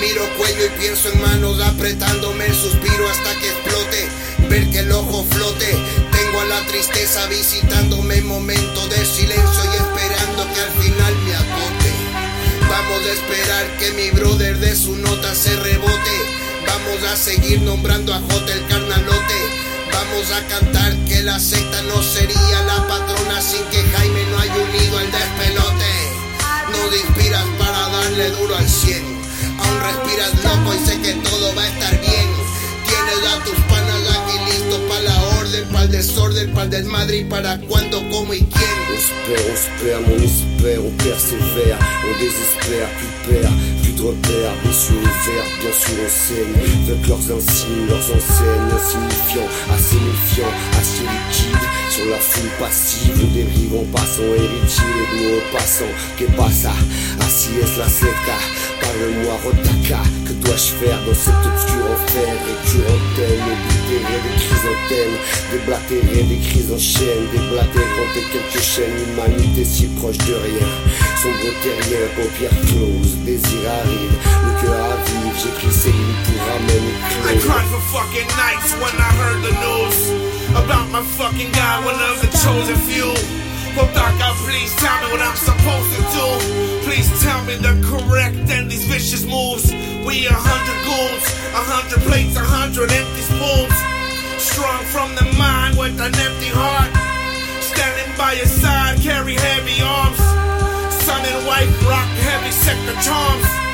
Miro cuello y pienso en manos apretándome el suspiro hasta que explote. Ver que el ojo flote. Tengo a la tristeza visitándome en momento de silencio y esperando que al final me agote. Vamos a esperar que mi brother de su nota se rebote. Vamos a seguir nombrando a J el carnalote. Vamos a cantar que la secta no sería la patrona sin que Jaime no haya unido el despelote. Te inspiras para darle duro al 100. Aún respiras loco y sé que todo va a estar bien. Tienes a tus panas aquí listos para la orden, para el desorden, para el desmadre y para cuándo, cómo y quién. On se perd, on se perd, on plus de repères, bien sûr ouvert, bien sûr on saigne, avec leurs insignes, leurs enseignes, insignifiants, assez méfiants, assez liquides, sur la foule passive, on dérive en passant, héritier de nos passants, que pasa, así es la secta, parle-moi Rotaka, que dois-je faire dans cet obscur enfer, récurrentaine, oblitéré des chrysanthèmes, déblatéré des crises en chaîne, déblatérant des quelques chaînes, humanité si proche de rien, sombre terrien, paupières closes, désir le cœur à vivre, j'écris ces lignes pour ramener I cried for fucking nights when I heard the news about my fucking guy, one of the chosen few. Well, Doctor, uh, please tell me what I'm supposed to do. Please tell me the correct and these vicious moves. We a hundred goons, a hundred plates, a hundred empty spoons. Strong from the mind with an empty heart. Standing by your side, carry heavy arms. Son and wife rock heavy sector charms.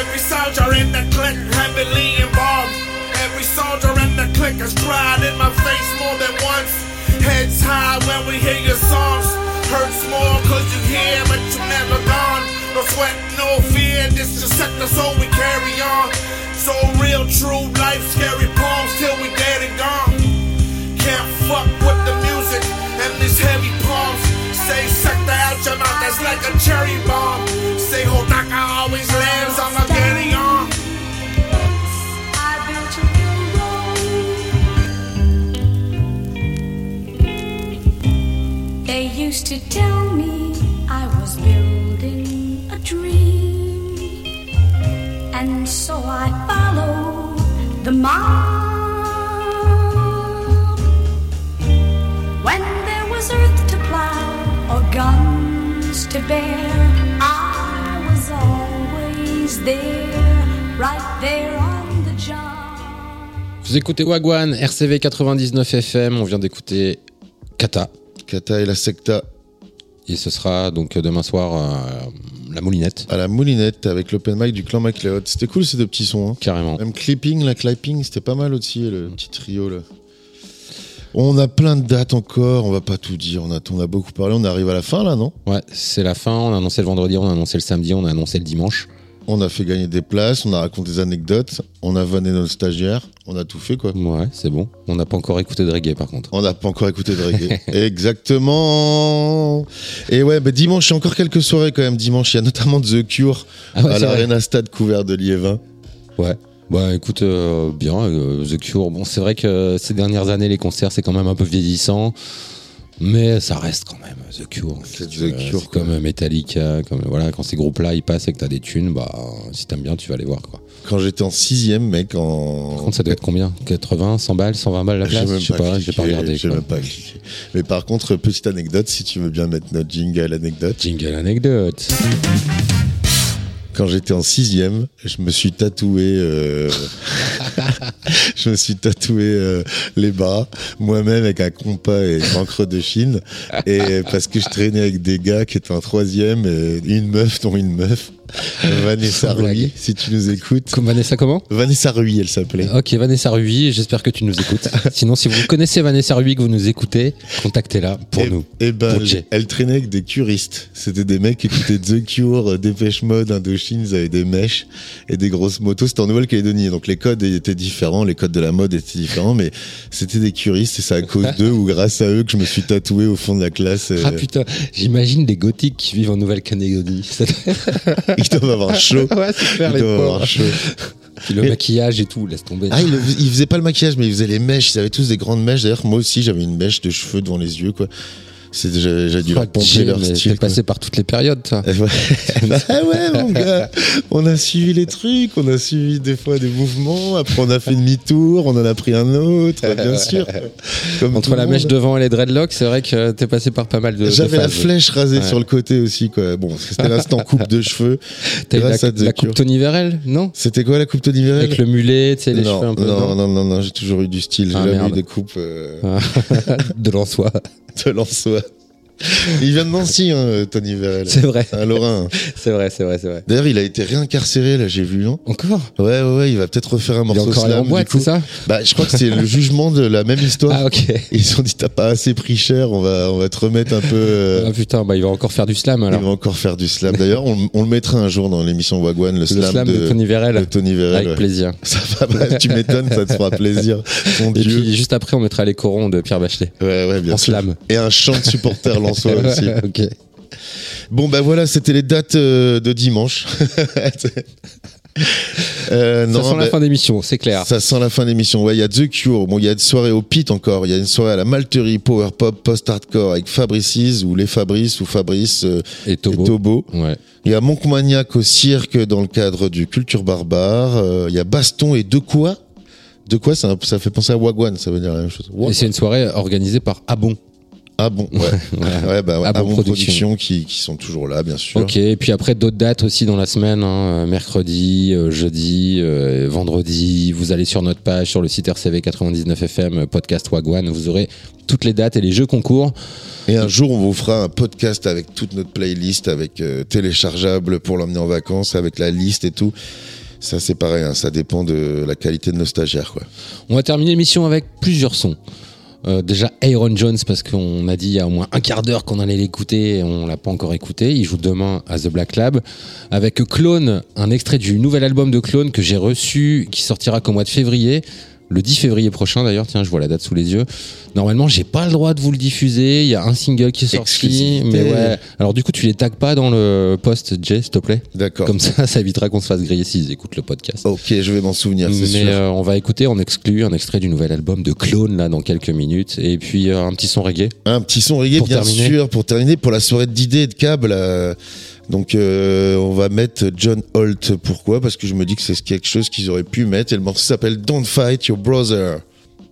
Every soldier in the clique heavily involved. Every soldier in the clique has cried in my face more than once. Heads high when we hear your songs. Hurts more cause you here but you never gone. No sweat, no fear, this just set the soul we carry on. So real, true life, scary poems till we dead and gone. Can't fuck with the music and these heavy palms. Say suck the out your mouth, that's like a cherry bomb. To tell me I was building a dream, and so I the. When there was earth to plow or guns to bear, I was always there. Vous écoutez Wagwan, RCV 99 FM. On vient d'écouter Kata. Kata et la secta. Et ce sera donc demain soir euh, la Moulinette. À la Moulinette avec l'open mic du clan MacLeod. C'était cool ces deux petits sons. hein. Carrément. Même Clipping, la Clipping, c'était pas mal aussi, le petit trio là. On a plein de dates encore, on va pas tout dire, on a, on a beaucoup parlé, on arrive à la fin là, non? Ouais, c'est la fin. On a annoncé le vendredi, on a annoncé le samedi, on a annoncé le dimanche. On a fait gagner des places, on a raconté des anecdotes, on a vanné nos stagiaires, on a tout fait quoi. Ouais, c'est bon. On n'a pas encore écouté de reggae par contre. On n'a pas encore écouté de reggae. Exactement. Et ouais, bah, dimanche, il y a encore quelques soirées quand même. Dimanche, il y a notamment The Cure Ah ouais, à l'Arena Stade couvert de Liévin. Ouais. Bah écoute, euh, bien, euh, The Cure. Bon, c'est vrai que ces dernières années, les concerts, c'est quand même un peu vieillissant. Mais ça reste quand même The Cure. C'est Si The Cure, comme Metallica. Comme, voilà, quand ces groupes-là, ils passent et que t'as des thunes, bah si t'aimes bien, tu vas les voir. Quoi. Quand j'étais en sixième, mec, Par en. contre, ça doit être combien? 80, 100 balles, 120 balles la place? Je sais pas j'ai pas regardé. j'ai même pas cliqué. Mais par contre, petite anecdote, si tu veux bien mettre notre jingle anecdote. Jingle anecdote. Quand j'étais en sixième, je me suis tatoué, euh, je me suis tatoué euh, les bras moi-même avec un compas et une encre de Chine, et parce que je traînais avec des gars qui étaient en troisième, et une meuf dont une meuf, Vanessa. Rui, si tu nous écoutes. Comme Vanessa comment? Vanessa Rui, elle s'appelait. Ok, Vanessa Rui, j'espère que tu nous écoutes. Sinon, si vous connaissez Vanessa Rui, que vous nous écoutez, contactez-la pour et, nous. et ben, Pour Jay. elle traînait avec des curistes. C'était des mecs qui écoutaient The Cure, euh, Dépêche Mode, Indochine, ils avaient des mèches et des grosses motos. C'était en Nouvelle-Calédonie, donc les codes étaient différents, les codes de la mode étaient différents, mais c'était des curistes et c'est à cause d'eux ou grâce à eux que je me suis tatoué au fond de la classe. Ah putain, j'imagine des gothiques qui vivent en Nouvelle-Calédonie. Ils doivent avoir chaud. ouais, Ils les doivent avoir chaud. Puis le maquillage et tout, laisse tomber. Ah, ils, le- ils faisaient pas le maquillage, mais ils faisaient les mèches. Ils avaient tous des grandes mèches. D'ailleurs, moi aussi, j'avais une mèche de cheveux devant les yeux, quoi. J'ai, dû leur pomper leur style. T'es passé par toutes les périodes, toi. Eh ouais. Ouais, mon gars. On a suivi les trucs, on a suivi des fois des mouvements, après on a fait demi-tour, on en a pris un autre, bien sûr. Comme Entre la mèche devant et les dreadlocks, c'est vrai que t'es passé par pas mal de. de J'avais la flèche rasée Ouais. sur le côté aussi, quoi. Bon, c'était l'instant coupe de cheveux. T'as eu la, la coupe Tony Vérel, non? C'était quoi la coupe Tony Vérel Avec le mulet, tu sais, les non, cheveux un peu. non, non, non, non, j'ai toujours eu du style. J'ai Ah, jamais eu des coupes euh, de l'ensoie. De l'ensoie. Il vient de Nancy, hein, Tony Vérel. C'est vrai. Un Lorrain. C'est vrai, c'est vrai, c'est vrai. D'ailleurs, il a été réincarcéré, là, j'ai vu, non? Encore? Ouais, ouais, ouais, il va peut-être refaire un Il est morceau encore allé en slam, boîte, c'est ça? Bah, je crois que c'est le jugement de la même histoire. Ah, ok. Ils se sont dit, t'as pas assez pris cher, on va, on va te remettre un peu. euh, Ah putain, bah il va encore faire du slam il alors. va encore faire du slam. D'ailleurs, on, on le mettra un jour dans l'émission Wagwan, le, Le slam, slam de, Tony Vérel. de Tony Vérel. Avec ouais. plaisir. Ça va, bref, tu m'étonnes, ça te fera plaisir. Mon Et Dieu. puis juste après, on mettra les corons de Pierre Bachelet. Ouais, ouais, bien en sûr. slam. Et un chant de aussi. ok. Bon, bah voilà, c'était les dates euh, de dimanche. Euh, Ça sent la bah, fin d'émission, c'est clair. Ça sent la fin d'émission. Ouais, il y a The Cure. Bon, il y a une soirée au Pit encore. Il y a une soirée à la Malterie Power Pop Post Hardcore avec Fabricis ou les Fabrice ou Fabrice euh, Et Tobo. et Tobo. Ouais. Il y a Moncmaniac au cirque dans le cadre du Culture Barbare. Il y a Baston et De quoi De quoi ça, ça fait penser à Wagwan, ça veut dire la même chose. Et c'est une soirée organisée par Abon. Ah bon, ouais. ouais, bah, Ah bon, Abon Production. Production qui, qui sont toujours là, bien sûr. Ok, et puis après d'autres dates aussi dans la semaine, hein, euh, mercredi, euh, jeudi, euh, vendredi. Vous allez sur notre page, sur le site RCV 99 FM, euh, podcast Wagwan, vous aurez toutes les dates et les jeux concours. Et un jour, on vous fera un podcast avec toute notre playlist, avec euh, téléchargeable pour l'emmener en vacances, avec la liste et tout. Ça, c'est pareil, hein, ça dépend de la qualité de nos stagiaires, quoi. On va terminer l'émission avec plusieurs sons. Euh, déjà Aaron Jones parce qu'on a dit il y a au moins un quart d'heure qu'on allait l'écouter et on l'a pas encore écouté. Il joue demain à The Black Lab avec Clone, un extrait du nouvel album de Clone que j'ai reçu qui sortira qu'au mois de février. Le 10 février prochain d'ailleurs, tiens, je vois la date sous les yeux. Normalement, j'ai pas le droit de vous le diffuser. Il y a un single qui est sorti, Exclusivité. mais ouais. Alors du coup, tu les tags pas dans le post, Jay, s'il te plaît? D'accord. Comme ça, ça évitera qu'on se fasse griller s'ils écoutent le podcast. Ok, je vais m'en souvenir, c'est Mais euh, on va écouter en exclu un extrait du nouvel album de Clone là dans quelques minutes et puis euh, un petit son reggae. Un petit son reggae, bien terminer. sûr, pour terminer, pour la soirée d'idées et de câbles. euh, donc, euh, on va mettre John Holt. Pourquoi? Parce que je me dis que c'est quelque chose qu'ils auraient pu mettre. Et le morceau s'appelle Don't Fight Your Brother.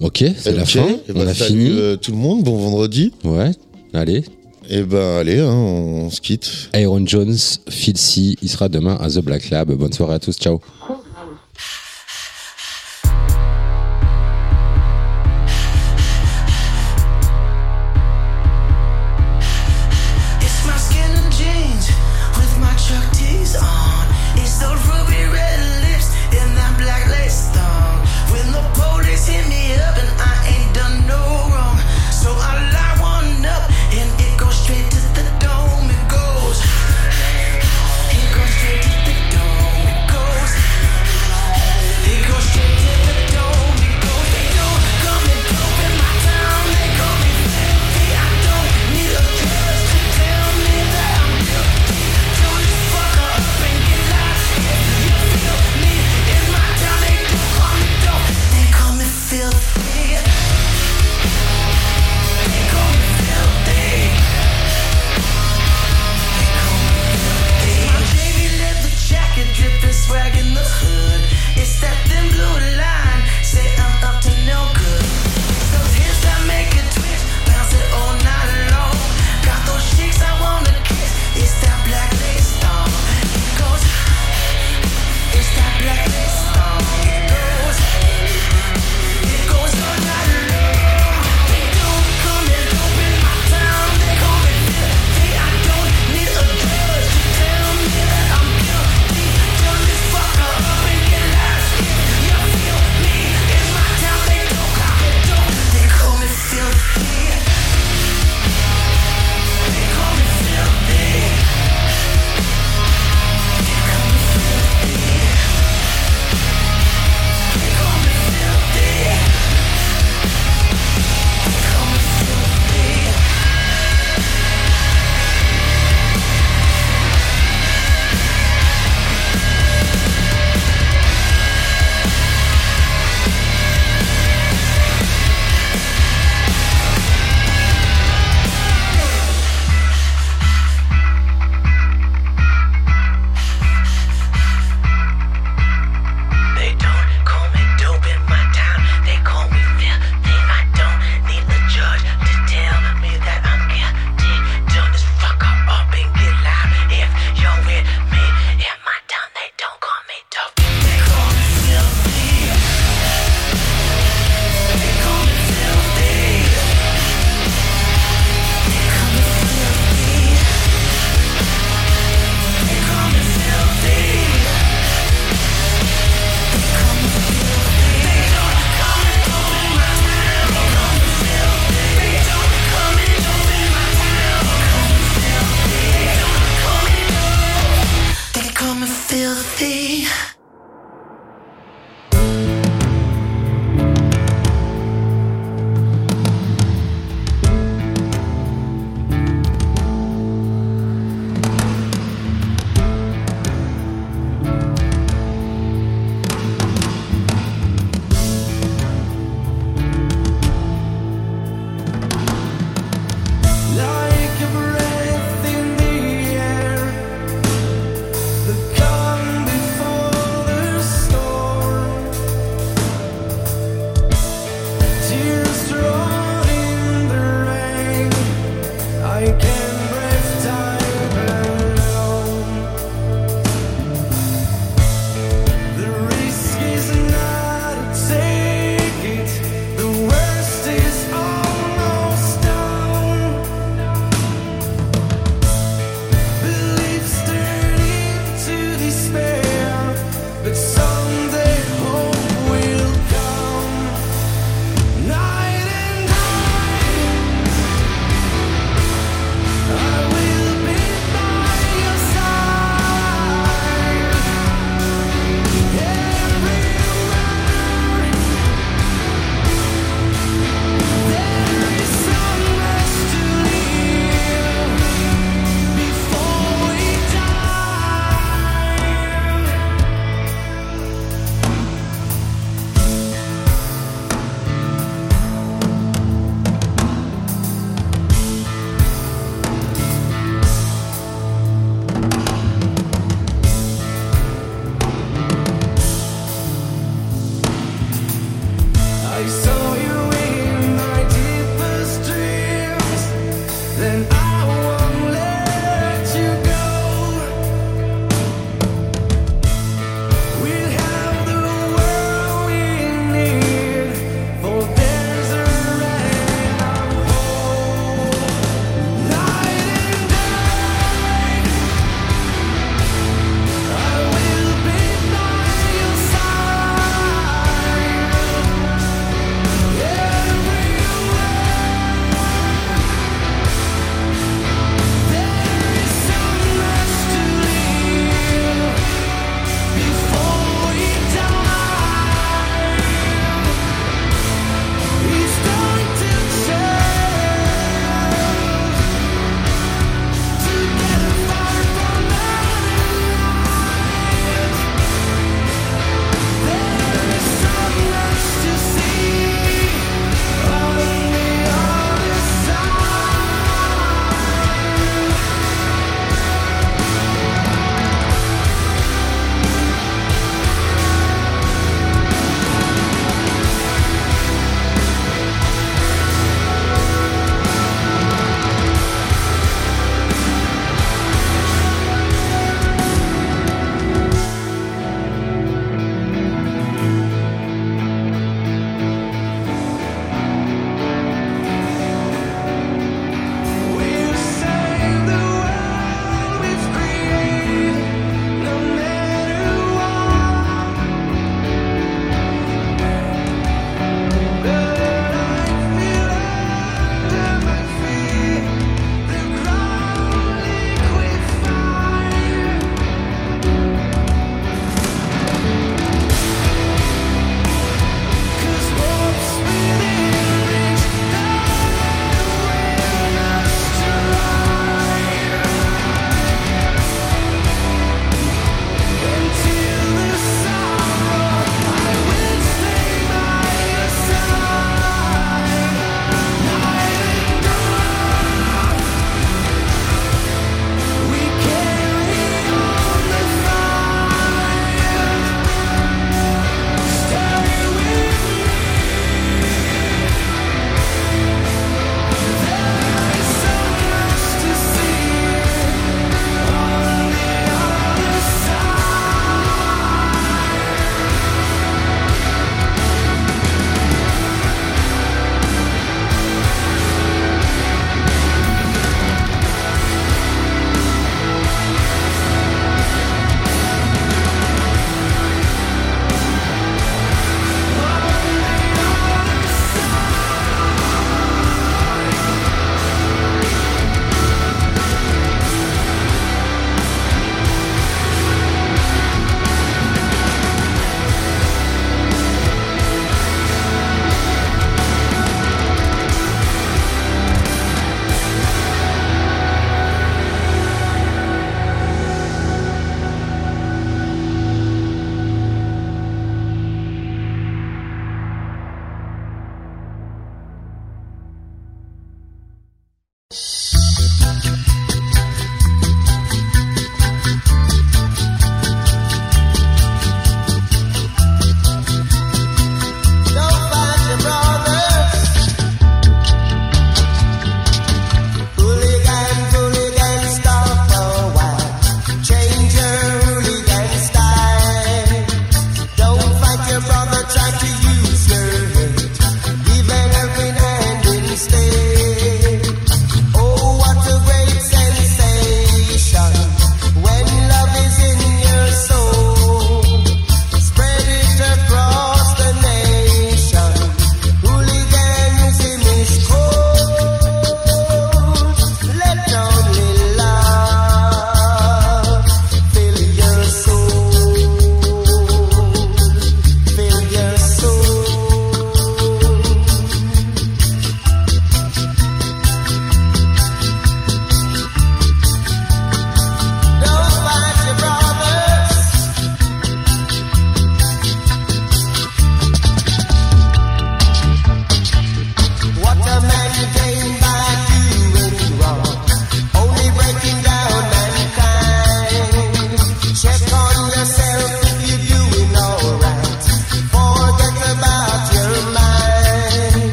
Ok, c'est la fin. eh on ben, a salut, fini. euh, tout le monde, bon vendredi. Ouais. Allez. Et ben allez, hein, on se quitte. Aaron Jones, Phil C, il sera demain à The Black Lab. Bonne soirée à tous. Ciao.